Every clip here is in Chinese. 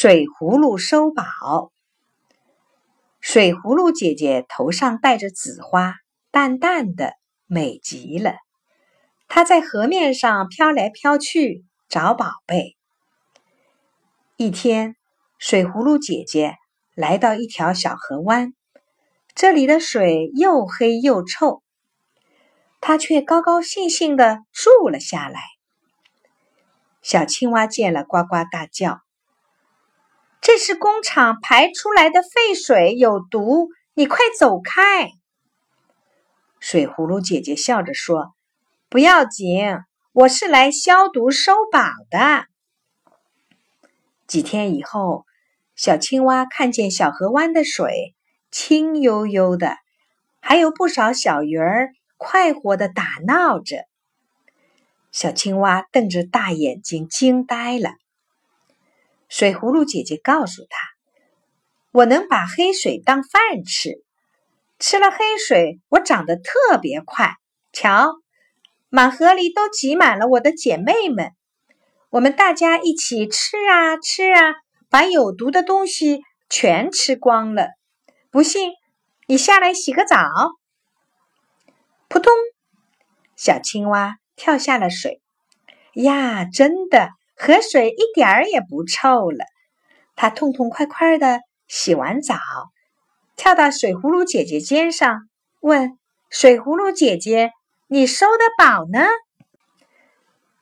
水葫芦收宝。水葫芦姐姐头上戴着紫花，淡淡的，美极了。她在河面上飘来飘去找宝贝。一天，水葫芦姐姐来到一条小河湾，这里的水又黑又臭，她却高高兴兴地住了下来。小青蛙见了，呱呱大叫：“这是工厂排出来的废水，有毒！你快走开！”水葫芦姐姐笑着说：“不要紧，我是来消毒收宝的。”几天以后，小青蛙看见小河湾的水清悠悠的，还有不少小鱼儿快活的打闹着。小青蛙瞪着大眼睛，惊呆了。水葫芦姐姐告诉他：“我能把黑水当饭吃，吃了黑水，我长得特别快。瞧，满河里都挤满了我的姐妹们。我们大家一起吃啊吃啊，把有毒的东西全吃光了。不信，你下来洗个澡。”扑通，小青蛙。跳下了水，呀，真的，河水一点儿也不臭了。他痛痛快快的洗完澡，跳到水葫芦姐姐肩上，问：“水葫芦姐姐，你收的宝呢？”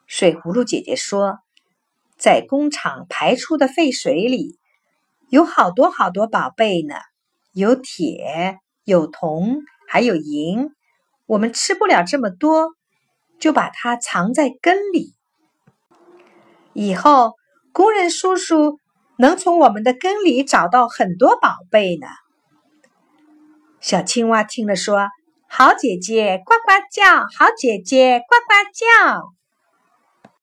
水葫芦姐姐说：“在工厂排出的废水里，有好多好多宝贝呢，有铁，有铜，还有银。我们吃不了这么多。”就把它藏在根里，以后工人叔叔能从我们的根里找到很多宝贝呢。小青蛙听了说：“好姐姐，呱呱叫！好姐姐，呱呱叫！”